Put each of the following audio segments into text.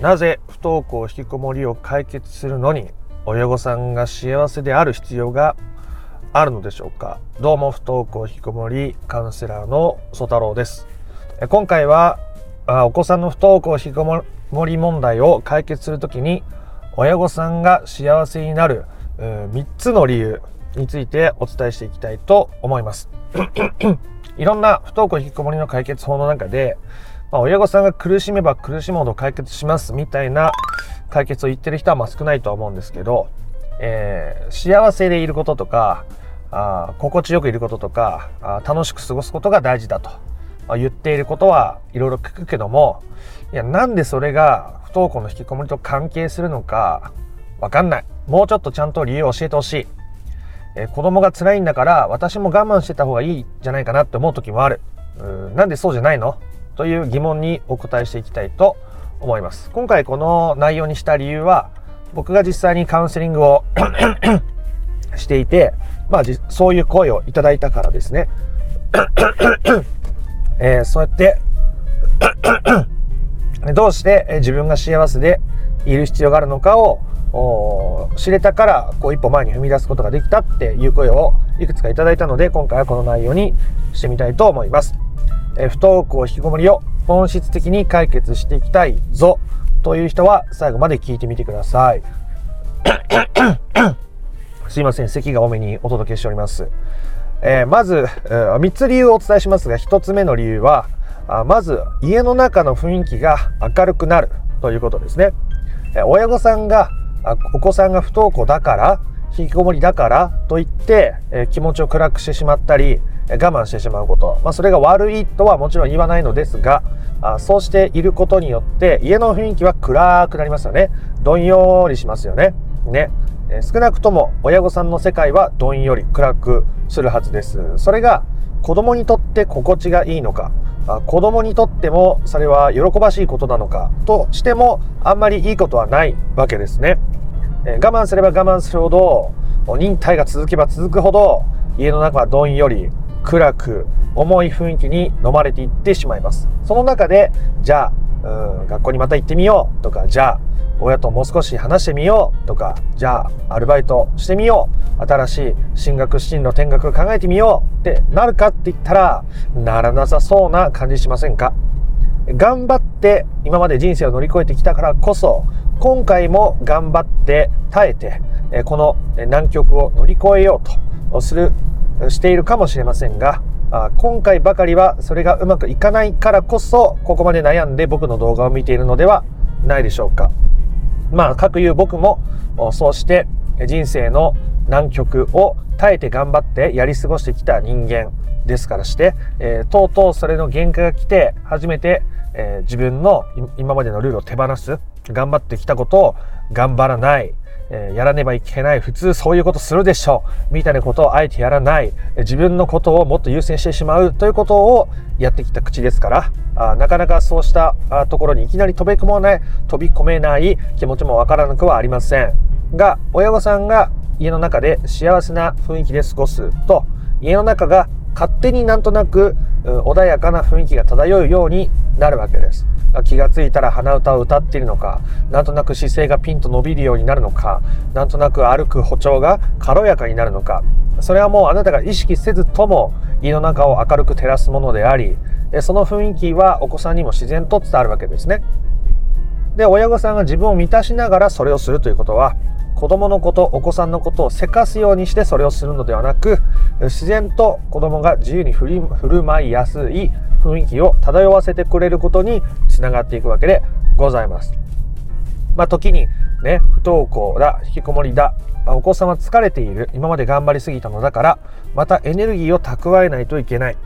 なぜ不登校引きこもりを解決するのに親御さんが幸せである必要があるのでしょうか？どうも不登校引きこもりカウンセラーの曽太郎です。今回はお子さんの不登校引きこもり問題を解決するときに親御さんが幸せになる3つの理由についてお伝えしていきたいと思います。いろんな不登校引きこもりの解決法の中で、まあ、親御さんが苦しめば苦しむほど解決しますみたいな解決を言ってる人はまあ少ないとは思うんですけど、えー、幸せでいることとかあ心地よくいることとかあ楽しく過ごすことが大事だと、言っていることはいろいろ聞くけどもいやなんでそれが不登校の引きこもりと関係するのかわかんない。もうちょっとちゃんと理由を教えてほしい。えー、子供が辛いんだから私も我慢してた方がいいじゃないかなって思う時もある。うなんでそうじゃないの？という疑問にお答えしていきたいと思います今回この内容にした理由は僕が実際にカウンセリングを していてまあそういう声をいただいたからですね えー、そうやって どうして自分が幸せでいる必要があるのかを知れたからこう一歩前に踏み出すことができたっていう声をいくつかいただいたので今回はこの内容にしてみたいと思います。え不登校引きこもりを本質的に解決していきたいぞという人は最後まで聞いてみてください。すいません席が多めにお届けしております。えー、まず、えー、3つ理由をお伝えしますが1つ目の理由はあまず家の中の雰囲気が明るくなるということですね。えー、親御さんがお子さんが不登校だから引きこもりだからと言って、え気持ちを暗くしてしまったり我慢してしまうこと、まあ、それが悪いとはもちろん言わないのですがあそうしていることによって家の雰囲気は暗くなりますよね。どんよりしますよね。ね、え少なくとも親御さんの世界はどんより暗くするはずです。それが子供にとって心地がいいのか子供にとってもそれは喜ばしいことなのかとしてもあんまりいいことはないわけですね。我慢すれば我慢するほど忍耐が続けば続くほど家の中はどんより暗く重い雰囲気に飲まれていってしまいます。その中でじゃあうん学校にまた行ってみようとかじゃあ親ともう少し話してみようとかじゃあアルバイトしてみよう新しい進学進路転学考えてみようってなるかって言ったらならなさそうな感じしませんか？頑張って今まで人生を乗り越えてきたからこそ今回も頑張って耐えてこの難局を乗り越えようとするしているかもしれませんが今回ばかりはそれがうまくいかないからこそここまで悩んで僕の動画を見ているのではないでしょうか。まあ各言う僕もそうして人生の難局を耐えて頑張ってやり過ごしてきた人間ですからして、えー、とうとうそれの限界が来て初めて、えー、自分の今までのルールを手放す頑張ってきたことを頑張らない、えー、やらねばいけない。普通そういうことするでしょう。みたいなことをあえてやらない。自分のことをもっと優先してしまうということをやってきた口ですから。あなかなかそうしたところにいきなり飛び込まない飛び込めない気持ちもわからなくはありません。が親御さんが家の中で幸せな雰囲気で過ごすと。家の中が勝手になんとなく穏やかな雰囲気が漂うようになるわけです。気がついたら鼻歌を歌っているのかなんとなく姿勢がピンと伸びるようになるのかなんとなく歩く歩調が軽やかになるのか。それはもうあなたが意識せずとも家の中を明るく照らすものでありその雰囲気はお子さんにも自然と伝わるわけですね。で親御さんが自分を満たしながらそれをするということは子供のことお子さんのことをせかすようにしてそれをするのではなく自然と子供が自由に振る舞いやすい雰囲気を漂わせてくれることにつながっていくわけでございます。まあ、時にね不登校だ引きこもりだお子さんは疲れている今まで頑張りすぎたのだからまたエネルギーを蓄えないといけない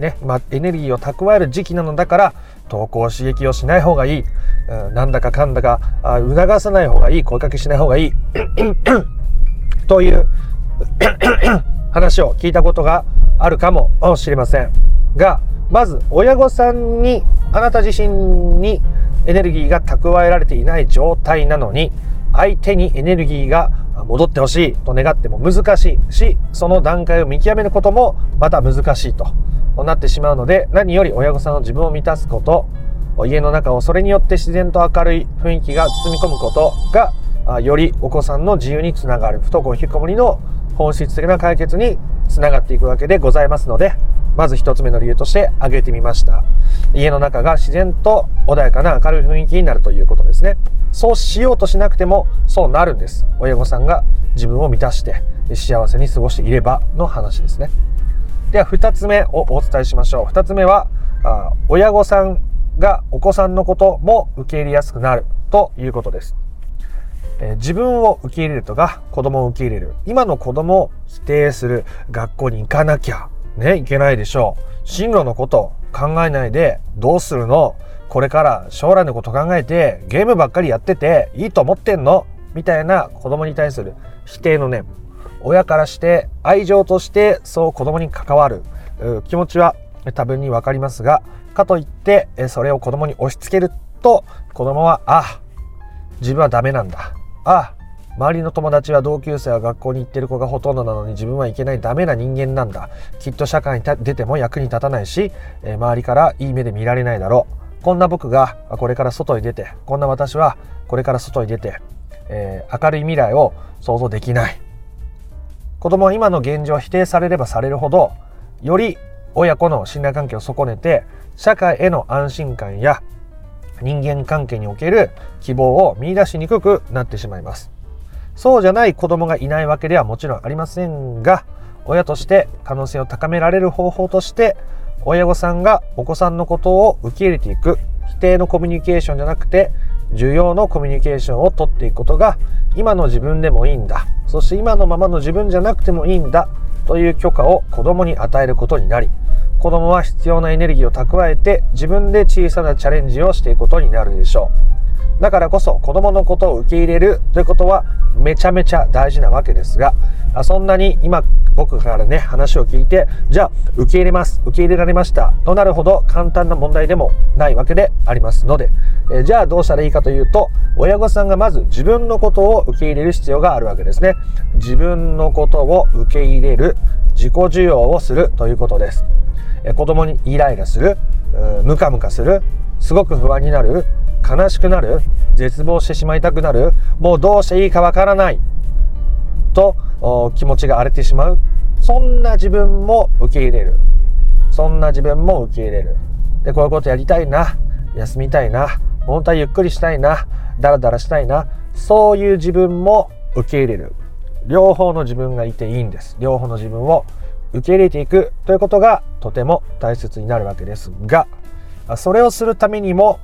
ね、まあ、エネルギーを蓄える時期なのだから投稿刺激をしない方がいい、うん、なんだかかんだかあ促さない方がいい声かけしない方がいい という 話を聞いたことがあるかもしれませんがまず親御さんにあなた自身にエネルギーが蓄えられていない状態なのに相手にエネルギーが戻ってほしいと願っても難しいしその段階を見極めることもまた難しいとなってしまうので何より親御さんの自分を満たすこと家の中をそれによって自然と明るい雰囲気が包み込むことがよりお子さんの自由につながる不登校引きこもりの本質的な解決につながっていくわけでございますのでまず一つ目の理由として挙げてみました。家の中が自然と穏やかな明るい雰囲気になるということですね。そうしようとしなくてもそうなるんです。親御さんが自分を満たして幸せに過ごしていればの話ですね。では2つ目をお伝えしましょう。2つ目は親御さんがお子さんのことも受け入れやすくなるということです、え、自分を受け入れるとか子供を受け入れる。今の子供を否定する学校に行かなきゃねいけないでしょう。進路のこと考えないでどうするの？これから将来のこと考えてゲームばっかりやってていいと思ってんの？みたいな子供に対する否定の念。親からして愛情としてそう子供に関わる。気持ちは多分に分かりますがかといってそれを子供に押し付けると子供はあ自分はダメなんだ。あ周りの友達は同級生は学校に行ってる子がほとんどなのに自分はいけないダメな人間なんだ。きっと社会に出ても役に立たないし周りからいい目で見られないだろう。こんな僕がこれから外に出てこんな私はこれから外に出て、えー、明るい未来を想像できない。子供は今の現状を否定されればされるほどより親子の信頼関係を損ねて社会への安心感や人間関係における希望を見いだしにくくなってしまいます。そうじゃない子供がいないわけではもちろんありませんが親として可能性を高められる方法として親御さんがお子さんのことを受け入れていく否定のコミュニケーションじゃなくて重要のコミュニケーションをとっていくことが今の自分でもいいんだ。そして今のままの自分じゃなくてもいいんだ。という許可を子供に与えることになり子供は必要なエネルギーを蓄えて自分で小さなチャレンジをしていくことになるでしょう。だからこそ子供のことを受け入れるということはめちゃめちゃ大事なわけですがあそんなに今僕からね話を聞いてじゃあ受け入れます受け入れられましたとなるほど簡単な問題でもないわけでありますので、えじゃあどうしたらいいかというと親御さんがまず自分のことを受け入れる必要があるわけですね。自分のことを受け入れる自己需要をするということです。え子供にイライラするムカムカするすごく不安になる悲しくなる絶望してしまいたくなるもうどうしていいかわからないと気持ちが荒れてしまう。そんな自分も受け入れる。そんな自分も受け入れる。でこういうことやりたいな。休みたいな。本当はゆっくりしたいな。ダラダラしたいな。そういう自分も受け入れる。両方の自分がいていいんです。両方の自分を受け入れていく。ということがとても大切になるわけですがそれをするためにも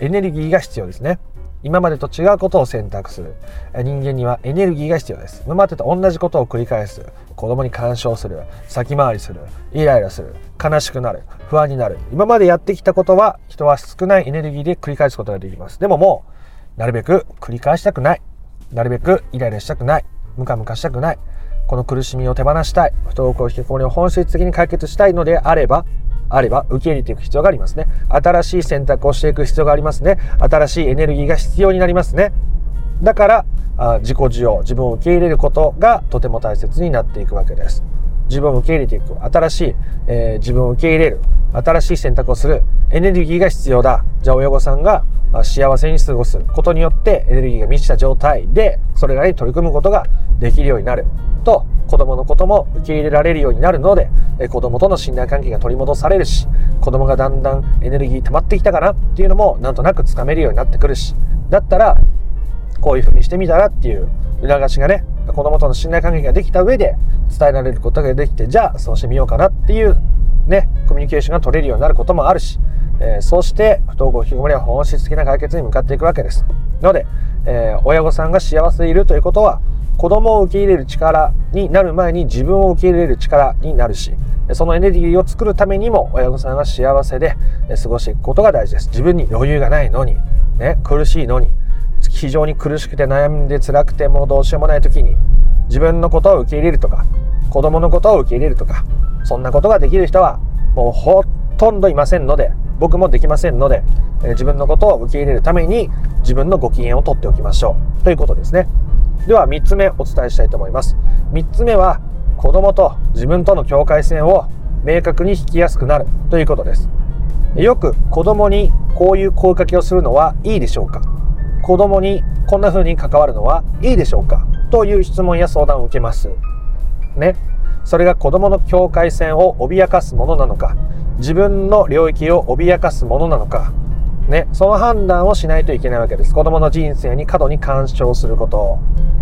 エネルギーが必要ですね。今までと違うことを選択する。人間にはエネルギーが必要です。今までと同じことを繰り返す。子供に干渉する。先回りする。イライラする。悲しくなる。不安になる。今までやってきたことは人は少ないエネルギーで繰り返すことができます。でももうなるべく繰り返したくない。なるべくイライラしたくない。ムカムカしたくない。この苦しみを手放したい。不登校引きこもりを本質的に解決したいのであればあれば受け入れていく必要がありますね。新しい選択をしていく必要がありますね。新しいエネルギーが必要になりますね。だからあ自己需要、自分を受け入れることがとても大切になっていくわけです。自分を受け入れていく。新しい、えー、自分を受け入れる。新しい選択をする。エネルギーが必要だ。じゃあ親御さんが幸せに過ごすことによってエネルギーが満ちた状態でそれらに取り組むことができるようになると子供のことも受け入れられるようになるので子供との信頼関係が取り戻されるし子供がだんだんエネルギー溜まってきたかなっていうのもなんとなくつかめるようになってくるしだったらこういうふうにしてみたらっていう促しがね子供との信頼関係ができた上で伝えられることができてじゃあそうしてみようかなっていうねコミュニケーションが取れるようになることもあるしえー、そうして不登校引きこもりは本質的な解決に向かっていくわけです。ので、えー、親御さんが幸せでいるということは子供を受け入れる力になる前に自分を受け入れる力になるしそのエネルギーを作るためにも親御さんは幸せで過ごしていくことが大事です自分に余裕がないのに、ね、苦しいのに非常に苦しくて悩んで辛くてもうどうしようもない時に自分のことを受け入れるとか子供のことを受け入れるとかそんなことができる人はもうほとんどいませんので僕もできませんので、え自分のことを受け入れるために自分のご機嫌をとっておきましょう。ということですね。では3つ目お伝えしたいと思います。3つ目は子供と自分との境界線を明確に引きやすくなるということです。よく子供にこういう声かけをするのはいいでしょうか？子供にこんな風に関わるのはいいでしょうか？という質問や相談を受けます。ね。それが子供の境界線を脅かすものなのか、自分の領域を脅かすものなのか、ね、その判断をしないといけないわけです。子供の人生に過度に干渉すること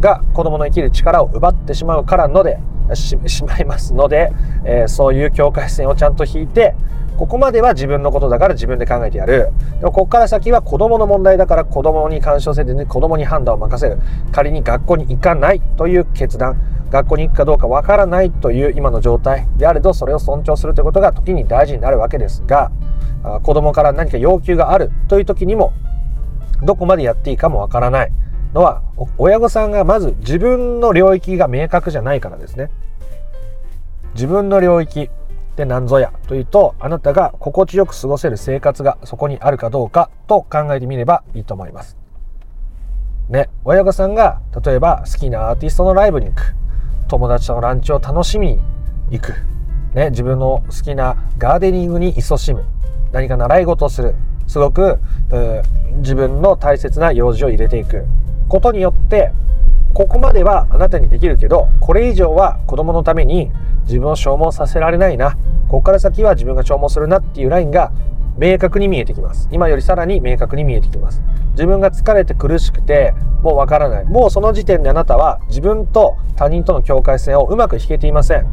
が子供の生きる力を奪ってしまうからので、しまいますので、えー、そういう境界線をちゃんと引いて、ここまでは自分のことだから自分で考えてやる。でもここから先は子供の問題だから子供に干渉せずに子供に判断を任せる。仮に学校に行かないという決断。学校に行くかどうかわからないという今の状態であれどそれを尊重するということが時に大事になるわけですが子供から何か要求があるという時にもどこまでやっていいかもわからないのは親御さんがまず自分の領域が明確じゃないからですね。自分の領域で何ぞやというとあなたが心地よく過ごせる生活がそこにあるかどうかと考えてみればいいと思います。ね、親御さんが例えば好きなアーティストのライブに行く。友達とのランチを楽しみに行く、ね、自分の好きなガーデニングに勤しむ。何か習い事をする。すごく自分の大切な用事を入れていく。ことによってここまではあなたにできるけどこれ以上は子供のために自分を消耗させられないな。ここから先は自分が消耗するなっていうラインが明確に見えてきます。今よりさらに明確に見えてきます。自分が疲れて苦しくてもうわからない。もうその時点であなたは自分と他人との境界線をうまく引けていません、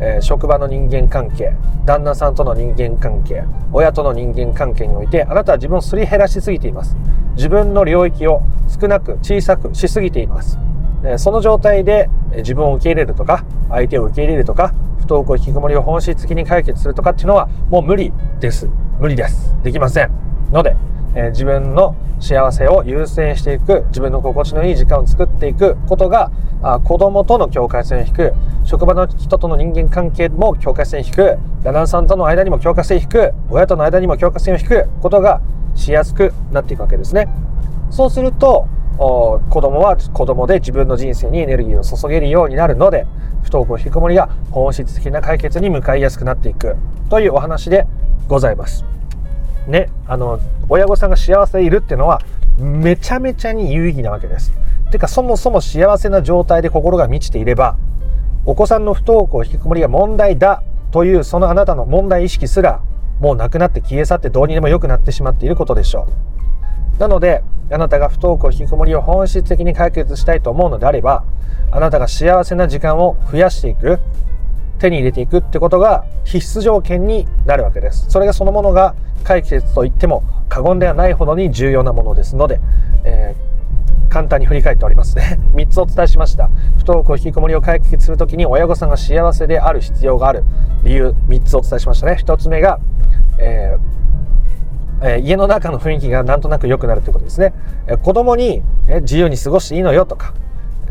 えー、職場の人間関係旦那さんとの人間関係親との人間関係においてあなたは自分をすり減らしすぎています。自分の領域を少なく小さくしすぎています。えその状態で自分を受け入れるとか相手を受け入れるとか不登校引きこもりを本質的に解決するとかっていうのはもう無理です。無理です。できません。ので、え自分の幸せを優先していく自分の心地のいい時間を作っていくことがあ子供との境界線を引く職場の人との人間関係も境界線を引く旦那さんとの間にも境界線を引く親との間にも境界線を引くことがしやすくなっていくわけですねそうすると子供は子供で自分の人生にエネルギーを注げるようになるので不登校引きこもりが本質的な解決に向かいやすくなっていくというお話でございます。ね、あの親御さんが幸せでいるっていうのはめちゃめちゃに有意義なわけです。てかそもそも幸せな状態で心が満ちていればお子さんの不登校引きこもりが問題だというそのあなたの問題意識すらもうなくなって消え去ってどうにでも良くなってしまっていることでしょう。なのであなたが不登校引きこもりを本質的に解決したいと思うのであればあなたが幸せな時間を増やしていく手に入れていくってことが必須条件になるわけです。それがそのものが解決と言っても過言ではないほどに重要なものですので、えー、簡単に振り返っておりますね。3つお伝えしました。不登校引きこもりを解決するときに親御さんが幸せである必要がある。理由3つお伝えしましたね。1つ目が、えーえ、家の中の雰囲気がなんとなく良くなるということですね。え、子供に、え自由に過ごしていいのよとか、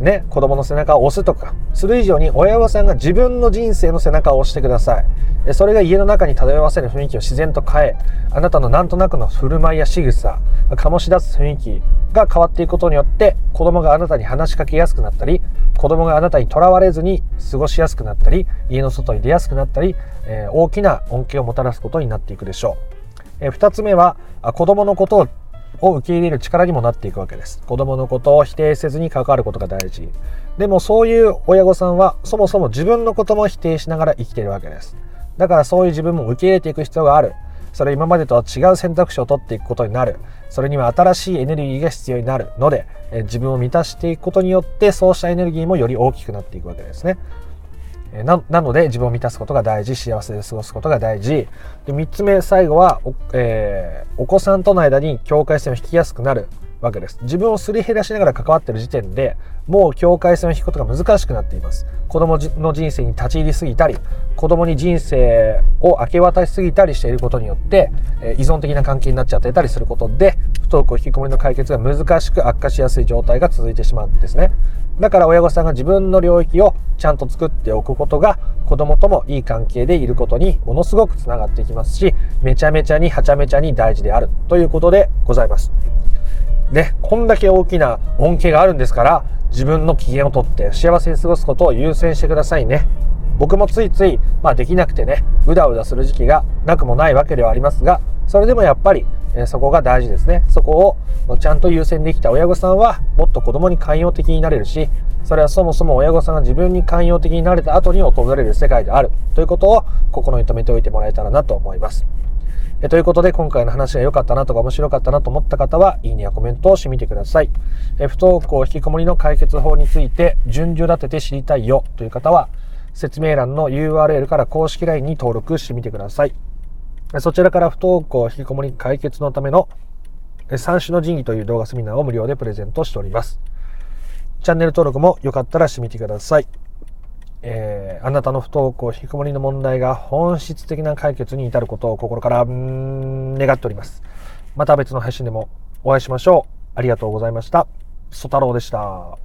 ね、子供の背中を押すとか、する以上に親御さんが自分の人生の背中を押してください。それが家の中に漂わせる雰囲気を自然と変え、あなたのなんとなくの振る舞いや仕草、醸し出す雰囲気が変わっていくことによって、子供があなたに話しかけやすくなったり、子供があなたにとらわれずに過ごしやすくなったり、家の外に出やすくなったり、えー、大きな恩恵をもたらすことになっていくでしょう。え2つ目は子供のことをを受け入れる力にもなっていくわけです。子供のことを否定せずに関わることが大事。でもそういう親御さんはそもそも自分のことも否定しながら生きているわけです。だからそういう自分も受け入れていく必要がある。それ今までとは違う選択肢を取っていくことになる。それには新しいエネルギーが必要になるので自分を満たしていくことによってそうしたエネルギーもより大きくなっていくわけですね。ななので自分を満たすことが大事幸せで過ごすことが大事。で3つ目最後はお,、えー、お子さんとの間に境界線を引きやすくなる。わけです。自分をすり減らしながら関わってる時点でもう境界線を引くことが難しくなっています。子供の人生に立ち入りすぎたり子供に人生を明け渡しすぎたりしていることによって、え、依存的な関係になっちゃってたりすることで不登校引きこもりの解決が難しく悪化しやすい状態が続いてしまうんですね。だから親御さんが自分の領域をちゃんと作っておくことが子供ともいい関係でいることにものすごくつながっていきますしめちゃめちゃにはちゃめちゃに大事であるということでございます。ね、こんだけ大きな恩恵があるんですから自分の機嫌をとって幸せに過ごすことを優先してくださいね。僕もついつい、まあ、できなくてねうだうだする時期がなくもないわけではありますがそれでもやっぱり、えそこが大事ですね。そこをちゃんと優先できた親御さんはもっと子供に寛容的になれるし、それはそもそも親御さんが自分に寛容的になれた後に訪れる世界であるということを心に留めておいてもらえたらなと思います。えということで今回の話が良かったなとか面白かったなと思った方はいいねやコメントをしてみてください。え不登校引きこもりの解決法について順序立てて知りたいよという方は説明欄の URL から公式 LINE に登録してみてください。そちらから不登校引きこもり解決のための三種の神器という動画セミナーを無料でプレゼントしております。チャンネル登録もよかったらしてみてください。えー、あなたの不登校引きこもりの問題が本質的な解決に至ることを心から願っております。また別の配信でもお会いしましょう。ありがとうございました。ソ太郎でした。